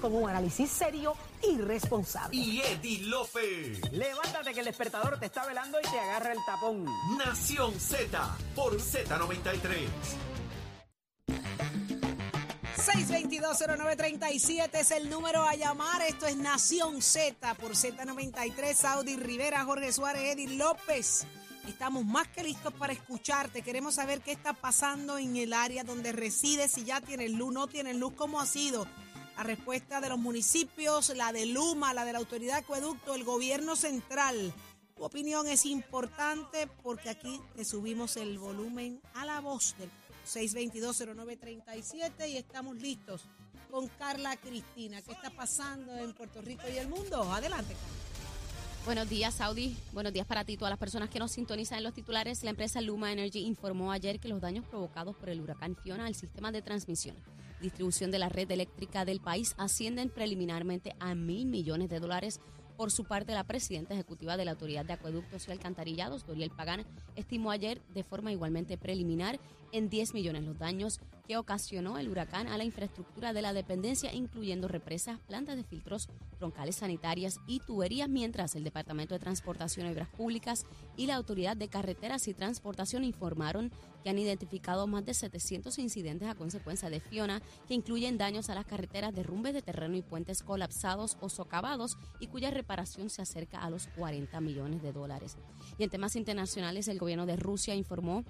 con un análisis serio y responsable. y Eddie Lofe. Levántate que el despertador te está velando y te agarra el tapón. Nación Z por Z93. 6220937 es el número a llamar. Esto es Nación Z por Z93. Saudi Rivera, Jorge Suárez, Eddie López. Estamos más que listos para escucharte. Queremos saber qué está pasando en el área donde resides, si ya tienes luz, no tienes luz, cómo ha sido la respuesta de los municipios, la de Luma, la de la Autoridad de Acueducto, el gobierno central. Tu opinión es importante porque aquí te subimos el volumen a la voz del 6220937 y estamos listos con Carla Cristina. ¿Qué está pasando en Puerto Rico y el mundo? Adelante, Carla. Buenos días, Saudi. Buenos días para ti, todas las personas que nos sintonizan en los titulares. La empresa Luma Energy informó ayer que los daños provocados por el huracán Fiona al sistema de transmisión y distribución de la red eléctrica del país ascienden preliminarmente a mil millones de dólares. Por su parte, la presidenta ejecutiva de la Autoridad de Acueductos y Alcantarillados, Doriel Pagán, estimó ayer de forma igualmente preliminar en 10 millones los daños que ocasionó el huracán a la infraestructura de la dependencia, incluyendo represas, plantas de filtros, troncales sanitarias y tuberías, mientras el Departamento de Transportación y Obras Públicas y la Autoridad de Carreteras y Transportación informaron que han identificado más de 700 incidentes a consecuencia de Fiona, que incluyen daños a las carreteras, derrumbes de terreno y puentes colapsados o socavados, y cuya reparación se acerca a los 40 millones de dólares. Y en temas internacionales, el gobierno de Rusia informó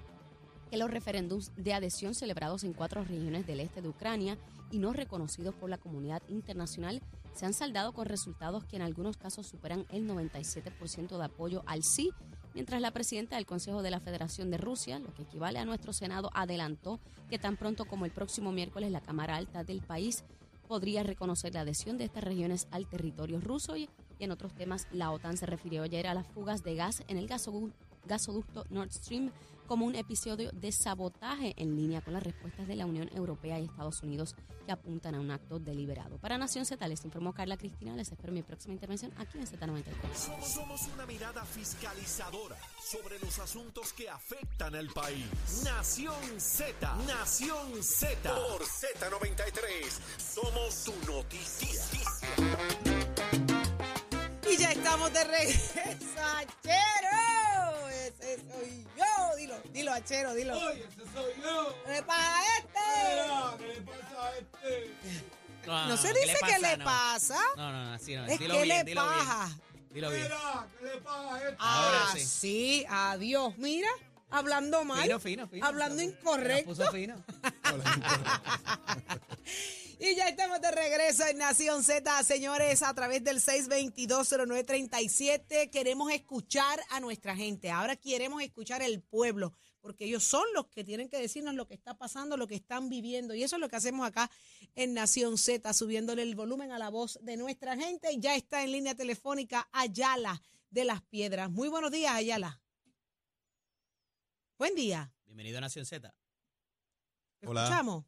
que los referéndums de adhesión celebrados en cuatro regiones del este de Ucrania y no reconocidos por la comunidad internacional se han saldado con resultados que en algunos casos superan el 97% de apoyo al sí, mientras la presidenta del Consejo de la Federación de Rusia, lo que equivale a nuestro Senado, adelantó que tan pronto como el próximo miércoles la Cámara Alta del país podría reconocer la adhesión de estas regiones al territorio ruso y, en otros temas la OTAN se refirió ayer a las fugas de gas en el gasodu- gasoducto Nord Stream como un episodio de sabotaje en línea con las respuestas de la Unión Europea y Estados Unidos que apuntan a un acto deliberado. Para Nación Z les informó Carla Cristina. Les espero en mi próxima intervención aquí en Z93. Somos, somos una mirada fiscalizadora sobre los asuntos que afectan al país. Nación Z, Nación Z. Por Z93, somos tu noticia. Y ya estamos de regreso. Soy yo. Dilo, dilo, Achero, dilo. Oye, ese soy yo. ¿Qué le pasa a este? Mira, ¿qué le pasa a este? No se ¿qué dice qué le No. pasa. No, no, no, así no. Es dilo que bien, le dilo pasa. bien. Dilo bien. Mira, ¿qué le pasa a este? Ahora Ah, sí. sí, adiós. Mira, hablando mal. Fino, fino, fino. Hablando Se incorrecto. puso fino. Y ya estamos de regreso en Nación Z, señores, a través del 6220937. Queremos escuchar a nuestra gente. Ahora queremos escuchar el pueblo, porque ellos son los que tienen que decirnos lo que está pasando, lo que están viviendo. Y eso es lo que hacemos acá en Nación Z, subiéndole el volumen a la voz de nuestra gente. Y ya está en línea telefónica Ayala de las Piedras. Muy buenos días, Ayala. Buen día. Bienvenido a Nación Z. ¿Te escuchamos?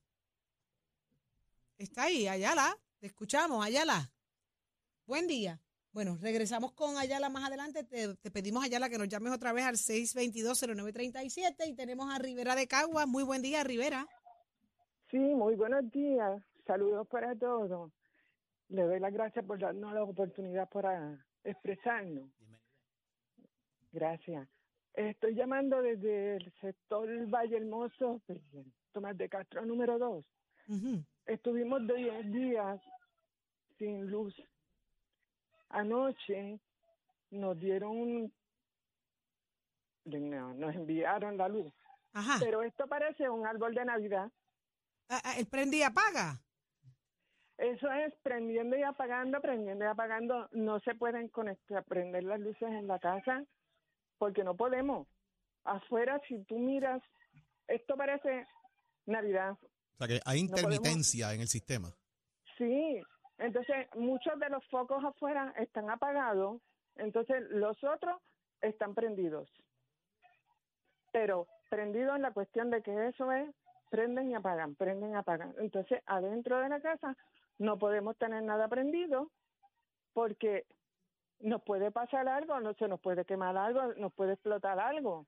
Está ahí, Ayala. Te escuchamos, Ayala. Buen día. Bueno, regresamos con Ayala más adelante. Te, te pedimos, Ayala, que nos llames otra vez al 622-0937 y tenemos a Rivera de Cagua. Muy buen día, Rivera. Sí, muy buenos días. Saludos para todos. Le doy las gracias por darnos la oportunidad para expresarnos. Gracias. Estoy llamando desde el sector Valle Hermoso, Tomás de Castro número 2. Ujú. Estuvimos de 10 días sin luz. Anoche nos dieron, no, nos enviaron la luz. Ajá. Pero esto parece un árbol de Navidad. Ah, ah, El prende y apaga. Eso es prendiendo y apagando, prendiendo y apagando. No se pueden conectar, prender las luces en la casa porque no podemos. Afuera, si tú miras, esto parece Navidad. O sea que hay No podemos- intermitencia en el sistema. Sí, entonces muchos de los focos afuera están apagados, entonces los otros están prendidos. Pero prendido en la cuestión de que eso es, prenden y apagan, prenden y apagan. Entonces adentro de la casa no podemos tener nada prendido porque nos puede pasar algo, no se nos puede quemar algo, nos puede explotar algo.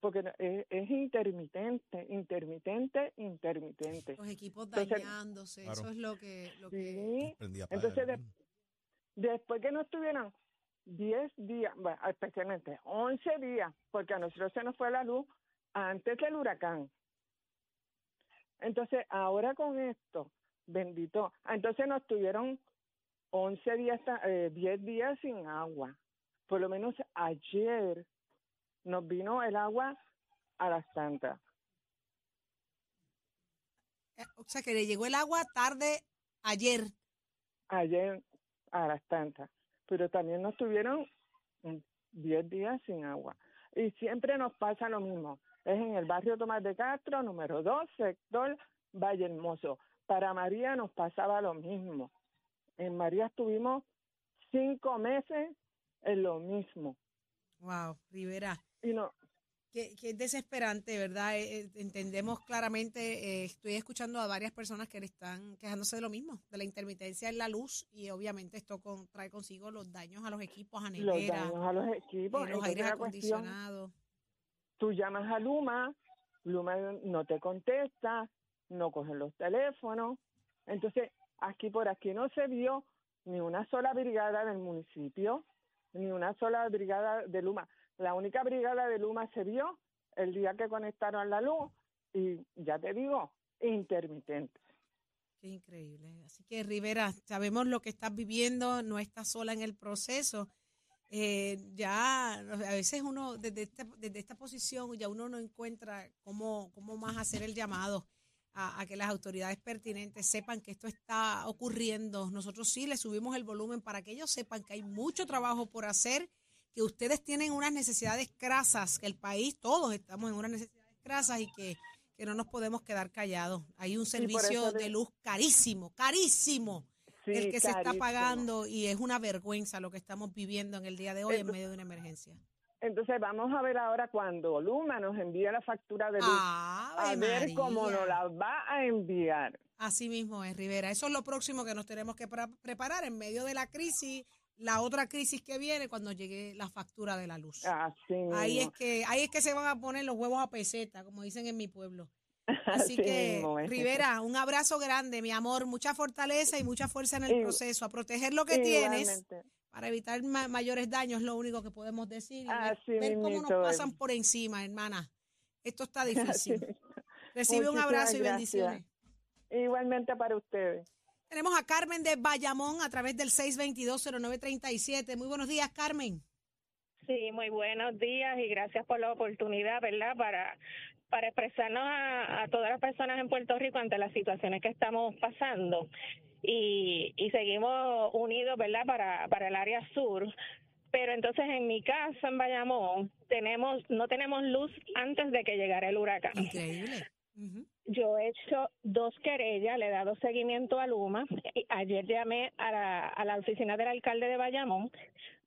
Porque es, es intermitente, intermitente, intermitente. Los equipos Entonces- dañándose, Claro. eso es lo que... Lo que Sí. Entonces, de- después que no estuvieron 10 días, bueno, especialmente 11 días, porque a nosotros se nos fue la luz antes del huracán. Entonces, ahora con esto, bendito, entonces nos tuvieron 11 días, eh, 10 días sin agua. Por lo menos ayer nos vino el agua a las tantas. Eh, O sea, que le llegó el agua tarde ayer. ayer a las tantas, pero también nos tuvieron mm, 10 días sin agua. Y siempre nos pasa lo mismo. Es en el barrio Tomás de Castro, número 2, sector Valle Hermoso. Para María nos pasaba lo mismo. En María estuvimos cinco meses en lo mismo. Wow, Rivera. Y no, Que, que es desesperante, ¿verdad? Eh, eh, entendemos claramente, eh, estoy escuchando a varias personas que le están quejándose de lo mismo, de la intermitencia en la luz y obviamente esto con- trae consigo los daños a los equipos, a los daños a los equipos. eh, los aires acondicionados. tú llamas a Luma, Luma no te contesta, no cogen los teléfonos. Entonces, aquí por aquí no se vio ni una sola brigada del municipio, ni una sola brigada de Luma. La única brigada de Luma se vio el día que conectaron la luz y ya te digo, intermitente. Qué increíble. Así que Rivera, sabemos lo que estás viviendo, no estás sola en el proceso. Eh, ya a veces uno desde esta, desde esta posición ya uno no encuentra cómo, cómo más hacer el llamado a, a que las autoridades pertinentes sepan que esto está ocurriendo. Nosotros sí le subimos el volumen para que ellos sepan que hay mucho trabajo por hacer, que ustedes tienen unas necesidades crasas, que el país, todos estamos en unas necesidades crasas y que, que no nos podemos quedar callados. Hay un servicio de luz carísimo, carísimo Sí, el que se está pagando y es una vergüenza lo que estamos viviendo en el día de hoy en medio de una emergencia. Entonces vamos a ver ahora cuando Luma nos envíe la factura de luz, a ver cómo nos la va a enviar. Así mismo es, Rivera. Eso es lo próximo que nos tenemos que preparar en medio de la crisis, la otra crisis que viene cuando llegue la factura de la luz. Así Ahí es que ahí es que se van a poner los huevos a peseta, como dicen en mi pueblo. Así Así que, mismo. Rivera, un abrazo grande, mi amor, mucha fortaleza y mucha fuerza en el proceso, a proteger lo que tienes para evitar ma- mayores daños, lo único que podemos decir. Y ver, Así ver cómo nos es. pasan por encima, hermana. Esto está difícil. Recibe un abrazo y bendiciones. Igualmente para ustedes. Tenemos a Carmen de Bayamón a través del 622-0937. Muy buenos días, Carmen. Sí, muy buenos días y gracias por la oportunidad, ¿verdad? Para, para expresarnos a, a todas las personas en Puerto Rico ante las situaciones que estamos pasando. Y, y seguimos unidos, ¿verdad? Para, para el área sur. Pero entonces en mi casa, en Bayamón, tenemos, no tenemos luz antes de que llegara el huracán. Increíble. Yo he hecho dos querellas, le he dado seguimiento a Luma. Ayer llamé a la, a la oficina del alcalde de Bayamón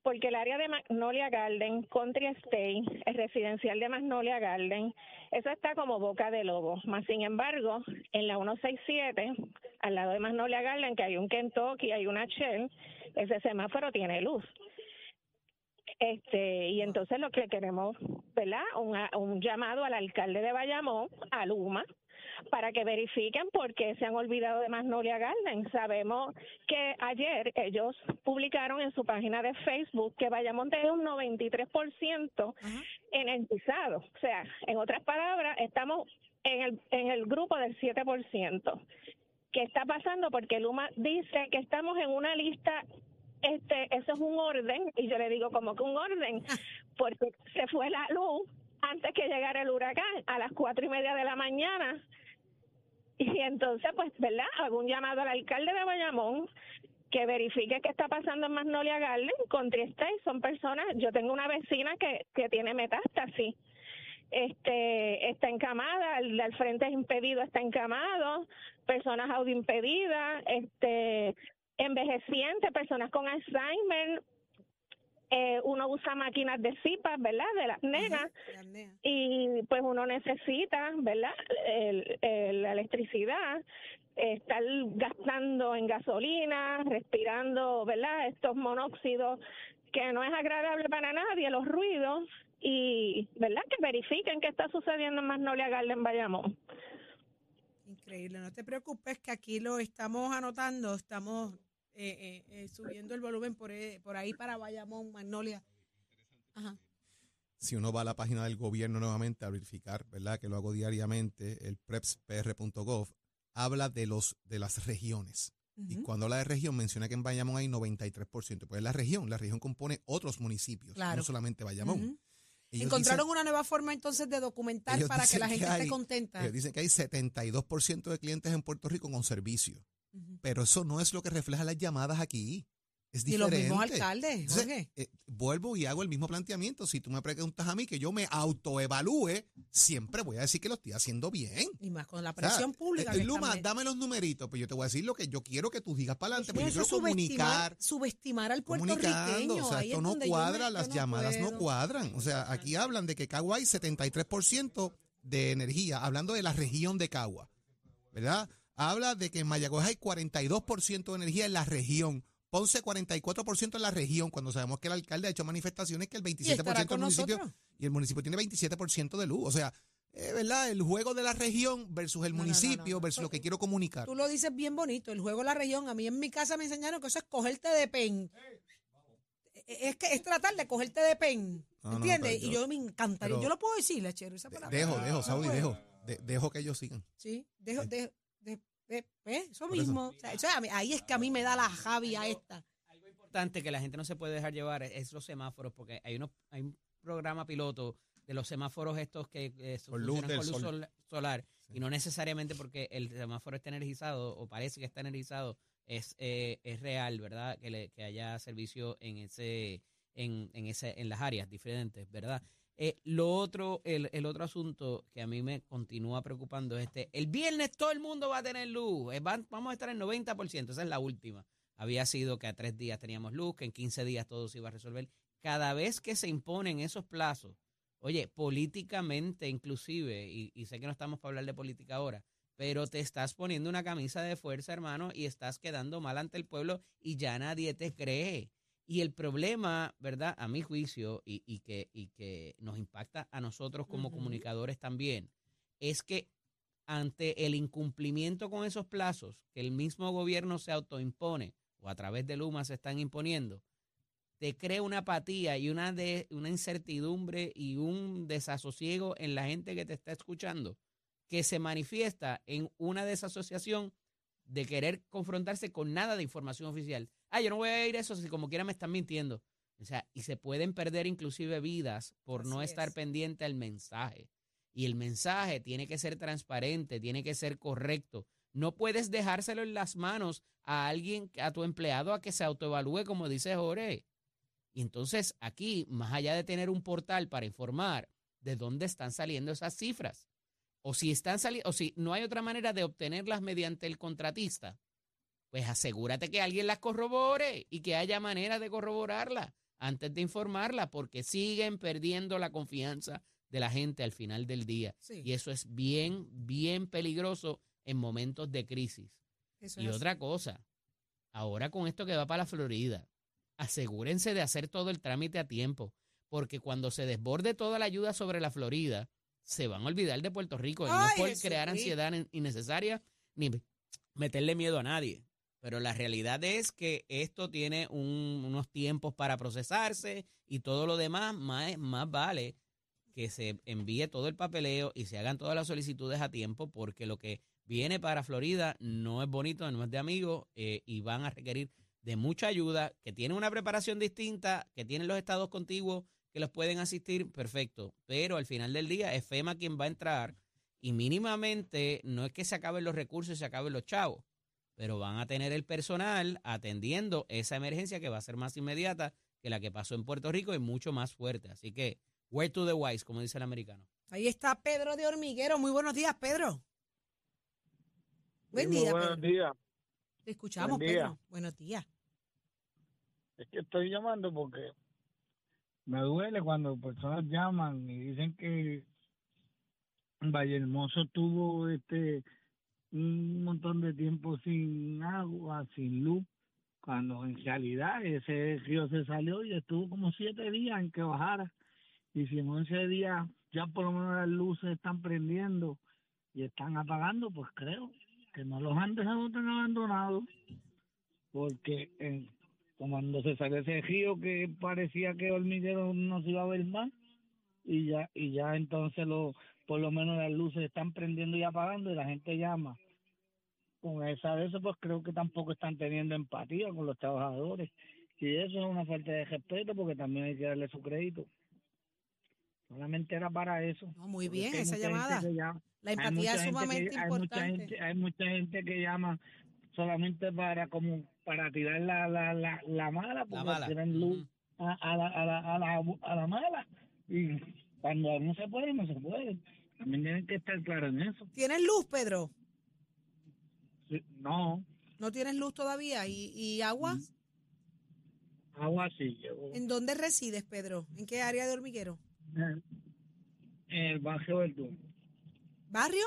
porque el área de Magnolia Garden, Country State, el residencial de Magnolia Garden, eso está como boca de lobo. Más sin embargo, en la 167, al lado de Magnolia Garden, que hay un Kentucky, hay una Shell, ese semáforo tiene luz. Este, y entonces lo que queremos, ¿verdad? Un, un llamado al alcalde de Bayamón, a Luma, para que verifiquen por qué se han olvidado de Magnolia Garden. Sabemos que ayer ellos publicaron en su página de Facebook que Bayamón tiene un 93% Ajá. energizado. O sea, en otras palabras, estamos en el, en el grupo del 7%. ¿Qué está pasando? Porque Luma dice que estamos en una lista este, eso es un orden, y yo le digo como que un orden, porque se fue la luz antes que llegara el huracán a las cuatro y media de la mañana. Y entonces, pues, ¿verdad? Hago un llamado al alcalde de Bayamón que verifique qué está pasando en Magnolia Garden con Trieste. Son personas, yo tengo una vecina que, que tiene metástasis. Este, está encamada, el del frente es impedido, está encamado, personas audioimpedidas, este, envejecientes, personas con Alzheimer, eh, uno usa máquinas de CIPAS, ¿verdad? De las nenas, la apnea. y pues uno necesita, ¿verdad? El, el- la electricidad, estar gastando en gasolina, respirando, ¿verdad? Estos monóxidos que no es agradable para nadie los ruidos y, ¿verdad? Que verifiquen qué está sucediendo en Magnolia Garden Bayamón. Increíble, no te preocupes que aquí lo estamos anotando, estamos eh, eh, eh, subiendo el volumen por, eh, por ahí para Bayamón, Magnolia. Ajá. si uno va a la página del gobierno nuevamente a verificar, ¿verdad? Que lo hago diariamente, el prepspr.gov, habla de los de las regiones. Y cuando habla de región, menciona que en Bayamón hay 93%. Pues es la región, la región compone otros municipios, Claro. no solamente Bayamón. Encontraron dicen- una nueva forma entonces de documentar para que la gente que esté contenta. ellos dicen que hay 72% de clientes en Puerto Rico con servicio. Pero eso no es lo que refleja las llamadas aquí. Es Y los diferente. mismos alcaldes, Entonces, Jorge. eh, vuelvo y hago el mismo planteamiento. Si tú me preguntas a mí que yo me autoevalúe, siempre voy a decir que lo estoy haciendo bien. Y más con la O sea, presión pública. eh, que Luma, dame los numeritos, pues yo te voy a decir lo que yo quiero que tú digas para adelante, pues yo quiero subestimar, comunicar. subestimar al puertorriqueño. o sea, Ahí esto es no cuadra, me- las llamadas no cuadran. O sea, aquí hablan de que Cagua hay 73% de energía, hablando de la región de Cagua, ¿verdad? Habla de que en Mayagüez hay 42% de energía en la región. Ponce 44% en la región, cuando sabemos que el alcalde ha hecho manifestaciones que el Y 27% estará del municipio nosotros. y el municipio tiene 27% de luz. O sea, eh, ¿verdad? El juego de la región versus el No, no, no, municipio no, no. versus lo que quiero comunicar. Tú lo dices bien bonito, el juego de la región. A mí en mi casa me enseñaron que eso es cogerte de pen. Es que es tratar de cogerte de pen. No, no, ¿Entiendes? y yo- me encantaría. yo lo puedo decir, Lechero, esa palabra. Dejo, dejo, Saudi, dejo. De- dejo que ellos sigan. Sí, dejo, dejo, de- de- ¿eh? eso Por eso. mismo. O sea, eso a mí- ahí es que a mí me da la javia esta. Algo importante que la gente no se puede dejar llevar es, es los semáforos, porque hay, unos, hay un programa piloto de los semáforos estos que eh, Con luz funcionan del con luz sol. sol- solar y no necesariamente porque el semáforo está energizado o parece que está energizado es, eh, es real, ¿verdad? Que, le- que haya servicio en ese en, en ese en las áreas diferentes, ¿verdad? Eh, lo otro, el, el otro asunto que a mí me continúa preocupando es este, el viernes todo el mundo va a tener luz, eh, vamos a estar en 90%, esa es la última. Había sido que a tres días teníamos luz, que en 15 días todo se iba a resolver. Cada vez que se imponen esos plazos, oye, políticamente inclusive, y sé que no estamos para hablar de política ahora, pero te estás poniendo una camisa de fuerza, hermano, y estás quedando mal ante el pueblo y ya nadie te cree. Y el problema, ¿verdad? A mi juicio, y, y que, y que nos impacta a nosotros como comunicadores también, es que ante el incumplimiento con esos plazos que el mismo gobierno se autoimpone o a través de Luma se están imponiendo, te crea una apatía y una, de, una incertidumbre y un desasosiego en la gente que te está escuchando, que se manifiesta en una desasociación de querer confrontarse con nada de información oficial. Ah, yo no voy a ir a eso si como quiera me están mintiendo. O sea, y se pueden perder inclusive vidas por no estar es. pendiente al mensaje. Y el mensaje tiene que ser transparente, tiene que ser correcto. No puedes dejárselo en las manos a alguien, a tu empleado, a que se autoevalúe, como dice Jorge. Y entonces aquí, más allá de tener un portal para informar de dónde están saliendo esas cifras, o si están saliendo, o si no hay otra manera de obtenerlas mediante el contratista, pues asegúrate que alguien las corrobore y que haya manera de corroborarla antes de informarla, porque siguen perdiendo la confianza de la gente al final del día. Sí, Y eso es bien, bien peligroso en momentos de crisis. eso Y es otra cosa, ahora con esto que va para la Florida, asegúrense de hacer todo el trámite a tiempo, porque cuando se desborde toda la ayuda sobre la Florida, se van a olvidar de Puerto Rico. Y no es por crear ansiedad in- innecesaria ni meterle miedo a nadie. Pero la realidad es que esto tiene un- unos tiempos para procesarse y todo lo demás, más, más vale que se envíe todo el papeleo y se hagan todas las solicitudes a tiempo, porque lo que viene para Florida no es bonito, no es de amigos eh, y van a requerir de mucha ayuda, que tienen una preparación distinta, que tienen los estados contiguos que los pueden asistir, perfecto. Pero al final del día es FEMA quien va a entrar y mínimamente no es que se acaben los recursos y se acaben los chavos, pero van a tener el personal atendiendo esa emergencia que va a ser más inmediata que la que pasó en Puerto Rico y mucho más fuerte. Así que, where to the wise, como dice el americano. Ahí está Pedro de Hormiguero. Muy buenos días, Pedro. Buen Sí, día, buenos Pedro. días. Te escuchamos, Buen día. Pedro. Buenos días. Es que estoy llamando porque me duele cuando personas llaman y dicen que Valle Hermoso tuvo este un montón de tiempo sin agua, sin luz cuando en realidad ese río se salió y estuvo como siete días en que bajara. Y si en once días ya por lo menos las luces están prendiendo y están apagando, pues creo que no los han dejado tan abandonados. Porque en, cuando se salió ese río que parecía que hormiguero no se iba a ver más, y ya, y ya entonces lo, por lo menos las luces están prendiendo y apagando y la gente llama con esa de eso, pues creo que tampoco están teniendo empatía con los trabajadores. Y eso es una falta de respeto porque también hay que darle su crédito. Solamente era para eso. No, muy bien, esa llamada. llama- La empatía es que- sumamente hay mucha importante. gente- hay mucha gente que llama solamente para como para tirar la, la, la, la mala, porque mala. tienen luz a, a la, a, la, a, la, a la mala. Y cuando no se puede, no se puede. También tienen que estar claros en eso. ¿Tienes luz, Pedro? Sí, No, ¿No tienes luz todavía? ¿Y, y agua? agua sí. Yo, ¿En dónde resides, Pedro? ¿En qué área de hormiguero? en el barrio Verdún, ¿Barrio?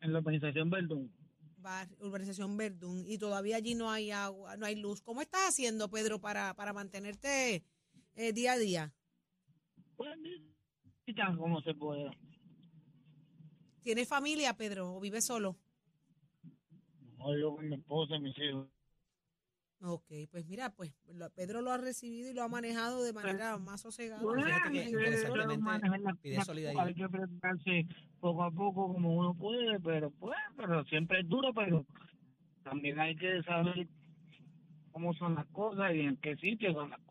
en la organización Verdún. Bar- urbanización Verdún. Y todavía allí no hay agua, no hay luz. ¿Cómo estás haciendo, Pedro, para, para mantenerte eh, día a día? Pues, y tan como se pueda. ¿Tienes familia, Pedro, o vives solo? No, yo con mi esposa y mis hijos. Ok, pues mira, pues Pedro lo ha recibido y lo ha manejado de manera más sosegada. Bueno, eh, pide solidaridad. Hay que prepararse poco a poco como uno puede, pero pues, pero siempre es duro, pero también hay que saber cómo son las cosas y en qué sitio son las cosas.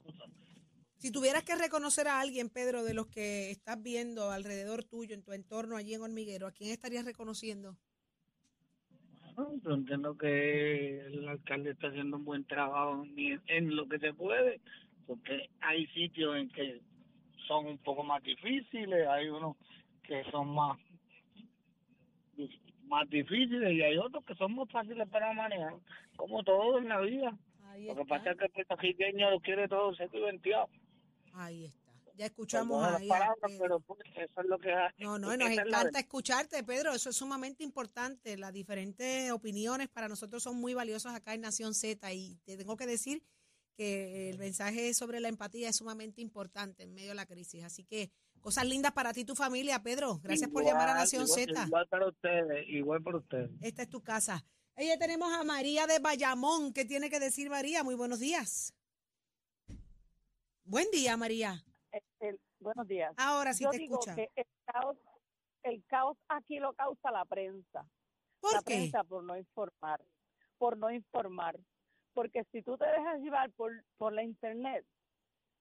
Si tuvieras que reconocer a alguien, Pedro, de los que estás viendo alrededor tuyo, en tu entorno allí en Hormiguero, ¿a quién estarías reconociendo? Bueno, Yo entiendo que el alcalde está haciendo un buen trabajo en, en lo que se puede, porque hay sitios en que son un poco más difíciles, hay unos que son más más difíciles y hay otros que son muy fáciles para manejar, como todo en la vida. Lo que pasa es que el puertorriqueño lo quiere todo seco y venteado. Ahí está. Ya escuchamos ahí. palabras, pero pues, eso es lo que hay. No, no, nos encanta escucharte, Pedro. Eso es sumamente importante. Las diferentes opiniones para nosotros son muy valiosas acá en Nación Z y te tengo que decir que el mensaje sobre la empatía es sumamente importante en medio de la crisis. Así que cosas lindas para ti y tu familia, Pedro. Gracias por llamar a Nación igual- Z. Igual para ustedes, igual para ustedes. Esta es tu casa. Ella tenemos a María de Bayamón. ¿Qué tiene que decir María? Muy buenos días. Buen día, María. El- buenos días. Ahora sí Yo te digo escucha. que el caos, el caos aquí lo causa la prensa. ¿Por la qué? prensa por no informar, por no informar. Porque si tú te dejas llevar por, por la internet,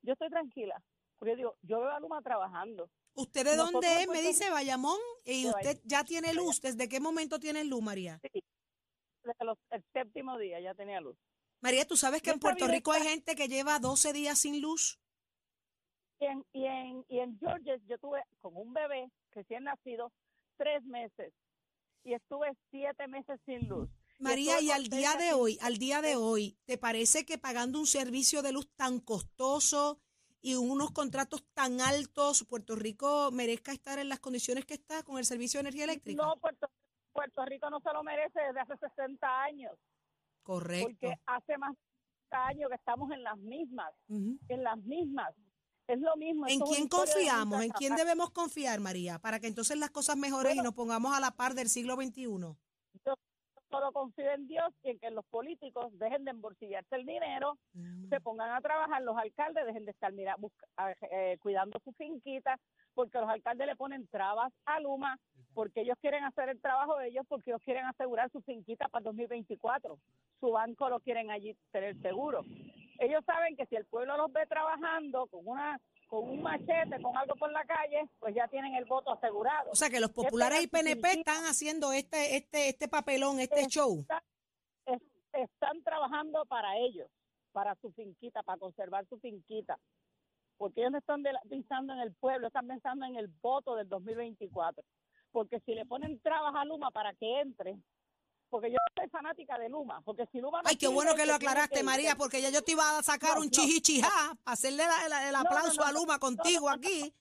yo estoy tranquila. Porque yo digo, yo veo a Luma trabajando. ¿Usted de Nosotros dónde es? Me dice Bayamón. Y usted ya tiene luz. ¿Desde qué momento tiene luz, María? Sí, desde los- el séptimo día ya tenía luz. María, ¿tú sabes que en Puerto Rico hay gente que lleva 12 días sin luz? Y en, y en, y en Georgia yo tuve con un bebé recién nacido tres meses y estuve siete meses sin luz. María, y con al día de hoy, al día de hoy, ¿te parece que pagando un servicio de luz tan costoso y unos contratos tan altos, Puerto Rico merezca estar en las condiciones que está con el servicio de energía eléctrica? No, Puerto, Puerto Rico no se lo merece desde hace 60 años, Correcto. porque hace más de 60 años que estamos en las mismas, en las mismas. Es lo mismo. ¿En quién confiamos? ¿En quién debemos confiar, María? Para que entonces las cosas mejoren y nos pongamos a la par del siglo XXI. Yo solo confío en Dios y en que los políticos dejen de embolsillarse el dinero, Mm. se pongan a trabajar, los alcaldes dejen de estar mira, busca- eh, cuidando sus finquitas, porque los alcaldes le ponen trabas a Luma, porque ellos quieren hacer el trabajo de ellos, porque ellos quieren asegurar su finquita para el 2024. Su banco lo quieren allí tener seguro. Ellos saben que si el pueblo los ve trabajando con una con un machete, con algo por la calle, pues ya tienen el voto asegurado. O sea que los populares y PNP están haciendo este, este, este papelón, este Es- show. es- están trabajando para ellos, para su finquita, para conservar su finquita. Porque ellos no están de pensando en el pueblo, están pensando en el voto del 2024. Porque si le ponen trabas a Luma para que entre, porque yo soy fanática de Luma, porque si Luma no Ay, qué bueno que lo aclaraste. María, porque ya yo te iba a sacar No, un no, chihichijá para hacerle la- la- el no, aplauso no, a Luma no, contigo no, no. aquí.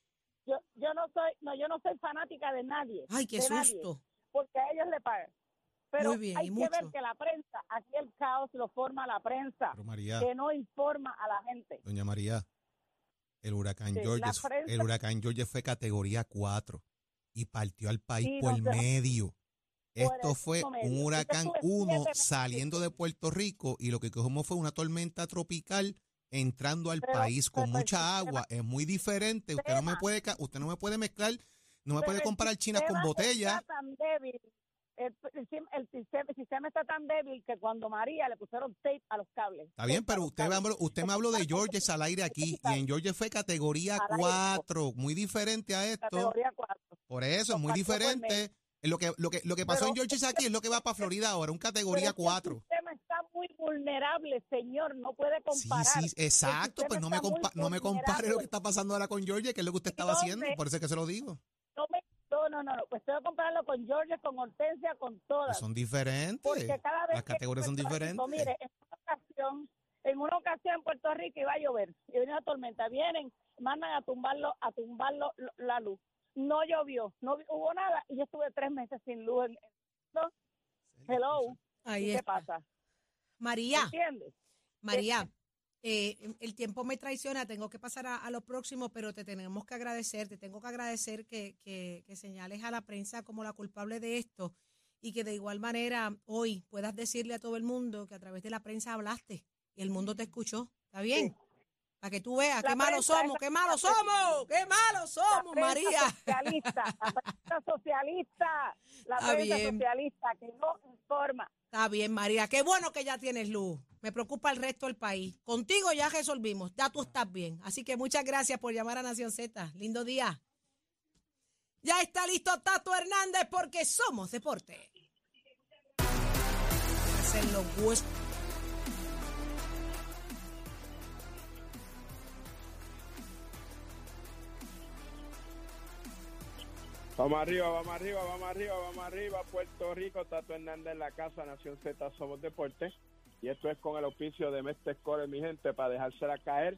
Yo, yo no soy, no, yo no soy fanática de nadie. Ay, qué nadie, susto. porque a ellos le pagan. Pero Muy bien, hay que mucho. ver que la prensa, aquí el caos lo forma la prensa, Pero María, que no informa a la gente. doña María, el huracán Sí, George, el huracán George fue categoría 4 y partió al país Sí, por no sé. medio. Esto el fue medio. un huracán sube 1 siete meses. saliendo de Puerto Rico y lo que cogimos fue una tormenta tropical entrando al Pero- país con pero el mucha agua. Es muy diferente. Usted no me puede usted no me puede mezclar, no me puede el comparar China con botella. Está tan débil, el, el el sistema, el sistema está tan débil que cuando María le pusieron tape a los cables. Está bien, pero usted me usted me habló de Georges al aire aquí y en Georges fue categoría Al aire. 4, muy diferente a esto. Categoría 4. Por eso es muy por diferente. Lo que, lo que, lo que pasó Pero- en Georges aquí es lo que va para Florida ahora, un categoría 4. El sistema está muy vulnerable, señor, no puede Sí, comparar. sí, exacto, El pues no me, compa- no me compare lo que está pasando ahora con Georgia, que es lo que usted estaba Entonces- haciendo, por eso es que se lo digo. No, me- no, no, no, pues tengo que compararlo con Georgia, con Hortensia, con todas. son diferentes. Porque cada vez Las categorías son Rico, diferentes. Mire, en una ocasión, en una ocasión en Puerto Rico iba a llover y venía una tormenta. Vienen, mandan a tumbarlo, a tumbarlo lo- la luz. No llovió, no hubo nada y yo estuve tres meses sin luz. En, ¿no? Hello, Ahí ¿qué está. pasa? María, ¿Entiendes? María, eh, el tiempo me traiciona, tengo que pasar a, a lo próximo, pero te tenemos que agradecer, te tengo que agradecer que, que, que señales a la prensa como la culpable de esto y que de igual manera hoy puedas decirle a todo el mundo que a través de la prensa hablaste y el mundo te escuchó. ¿Está bien? Para que tú veas qué malos somos, qué malos somos, qué malos somos, la María. socialista, la prensa socialista, la Está prensa bien. socialista que no informa. Está bien, María. Qué bueno que ya tienes luz. Me preocupa el resto del país. Contigo ya resolvimos. Ya tú estás bien. Así que muchas gracias por llamar a Nación Z. Lindo día. Ya está listo Tato Hernández porque somos deporte. Hacen los Vamos arriba, vamos arriba, vamos arriba, vamos arriba. Puerto Rico, Tato Hernández en la casa, Nación Z, Somos Deporte. Y esto es con el oficio de Mestre Score, mi gente, para dejársela caer.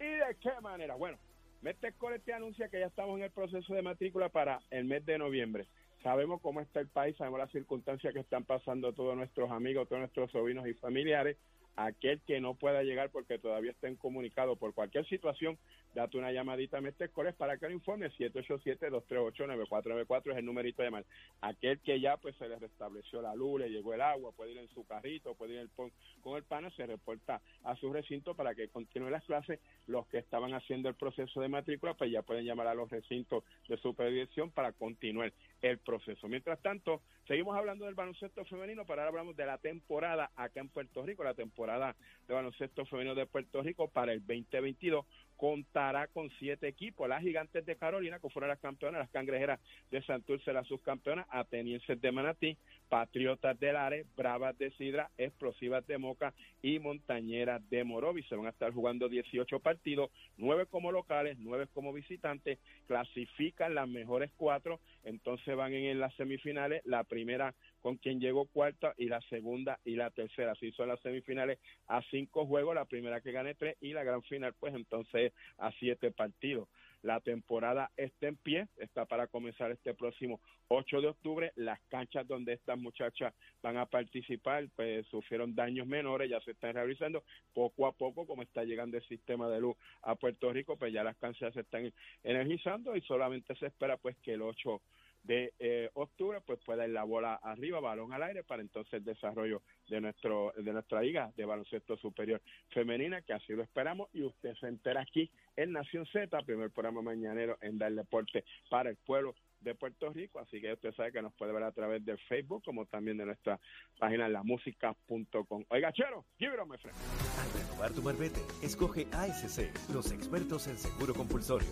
¿Y de qué manera? Bueno, Mestre Score te anuncia que ya estamos en el proceso de matrícula para el mes de noviembre. Sabemos cómo está el país, sabemos las circunstancias que están pasando todos nuestros amigos, todos nuestros sobrinos y familiares. Aquel que no pueda llegar porque todavía estén comunicados por cualquier situación, date una llamadita a Mestre Scores para que lo informe. 787-238-9494 es el numerito de llamar. Aquel que ya pues se le restableció la luz, le llegó el agua, puede ir en su carrito, puede ir el pon- con el pana, se reporta a su recinto para que continúe las clases. Los que estaban haciendo el proceso de matrícula, pues ya pueden llamar a los recintos de supervisión para continuar el proceso. Mientras tanto, seguimos hablando del baloncesto femenino, pero ahora hablamos de la temporada acá en Puerto Rico, la temporada de baloncesto femenino de Puerto Rico para el 2022 contará con siete equipos. Las gigantes de Carolina, que fueron las campeonas, las cangrejeras de Santurce, las subcampeonas, atenienses de Manatí, patriotas de Lares, bravas de Sidra, explosivas de Moca y montañeras de Morovis. Se van a estar jugando 18 partidos, nueve como locales, nueve como visitantes, clasifican las mejores cuatro, entonces van en las semifinales, la primera con quien llegó cuarta y la segunda y la tercera. Así son las semifinales a cinco juegos, la primera que gane tres y la gran final pues entonces a siete partidos. La temporada está en pie, está para comenzar este próximo 8 de octubre. Las canchas donde estas muchachas van a participar pues sufrieron daños menores, ya se están realizando poco a poco como está llegando el sistema de luz a Puerto Rico, pues ya las canchas se están energizando y solamente se espera pues que el 8 de eh, octubre pues pueda ir la bola arriba, balón al aire para entonces el desarrollo de nuestro de nuestra liga de baloncesto superior femenina que así lo esperamos y usted se entera aquí en Nación Z, primer programa mañanero en Dar Deporte para el pueblo de Puerto Rico, así que usted sabe que nos puede ver a través del Facebook como también de nuestra página lamusica.com. Oiga, chero, give it my friend. Al renovar tu marbete, escoge ASC, los expertos en seguro compulsorio.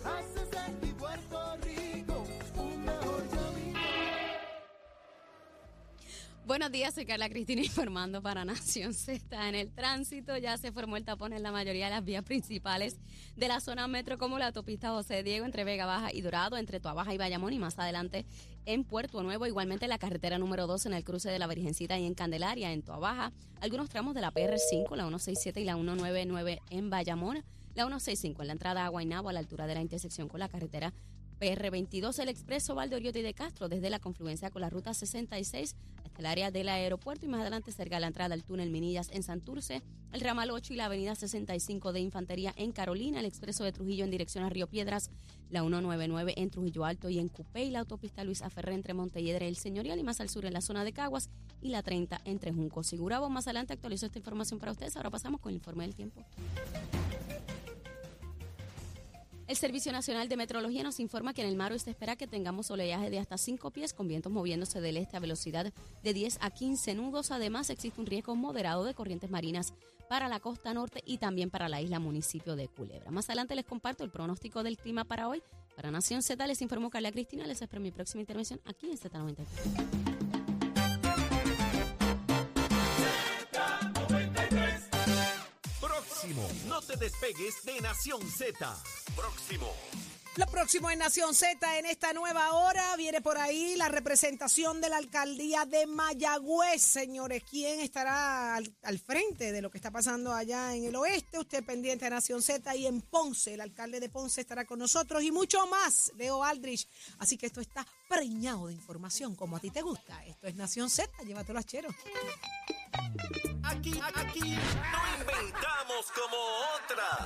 Buenos días, soy Carla Cristina informando para Nación Z. En el tránsito ya se formó el tapón en la mayoría de las vías principales de la zona metro, como la autopista José Diego entre Vega Baja y Dorado, entre Tuabaja y Bayamón y más adelante en Puerto Nuevo. Igualmente la carretera número 2 en el cruce de la Virgencita y en Candelaria, en Tuabaja. Algunos tramos de la PR5, la 167 y la 199 en Bayamón. La 165 en la entrada a Guaynabo a la altura de la intersección con la carretera PR22, el expreso Valdoriotti de Castro, desde la confluencia con la ruta 66 hasta el área del aeropuerto y más adelante cerca de la entrada al túnel Minillas en Santurce, el ramal 8 y la avenida 65 de Infantería en Carolina, el expreso de Trujillo en dirección a Río Piedras, la 199 en Trujillo Alto y en Cupé y la autopista Luis Aferré entre Montelledre y el Señorial y más al sur en la zona de Caguas y la 30 entre Juncos y Gurabo. Más adelante actualizo esta información para ustedes. Ahora pasamos con el informe del tiempo. El Servicio Nacional de Meteorología nos informa que en el mar se espera que tengamos oleaje de hasta 5 pies con vientos moviéndose del este a velocidad de 10 a 15 nudos. Además, existe un riesgo moderado de corrientes marinas para la costa norte y también para la isla municipio de Culebra. Más adelante les comparto el pronóstico del clima para hoy. Para Nación Z les informó Carla Cristina. Les espero mi próxima intervención aquí en Z93. No te despegues de Nación Z. Próximo. Lo próximo en Nación Z en esta nueva hora viene por ahí la representación de la alcaldía de Mayagüez, señores. ¿Quién estará al, al, frente de lo que está pasando allá en el oeste? Usted pendiente de Nación Z y en Ponce, el alcalde de Ponce estará con nosotros y mucho más, Leo Aldrich. Así que esto está preñado de información, como a ti te gusta. Esto es Nación Z, llévatelo a chero. Aquí, aquí no inventamos como otra.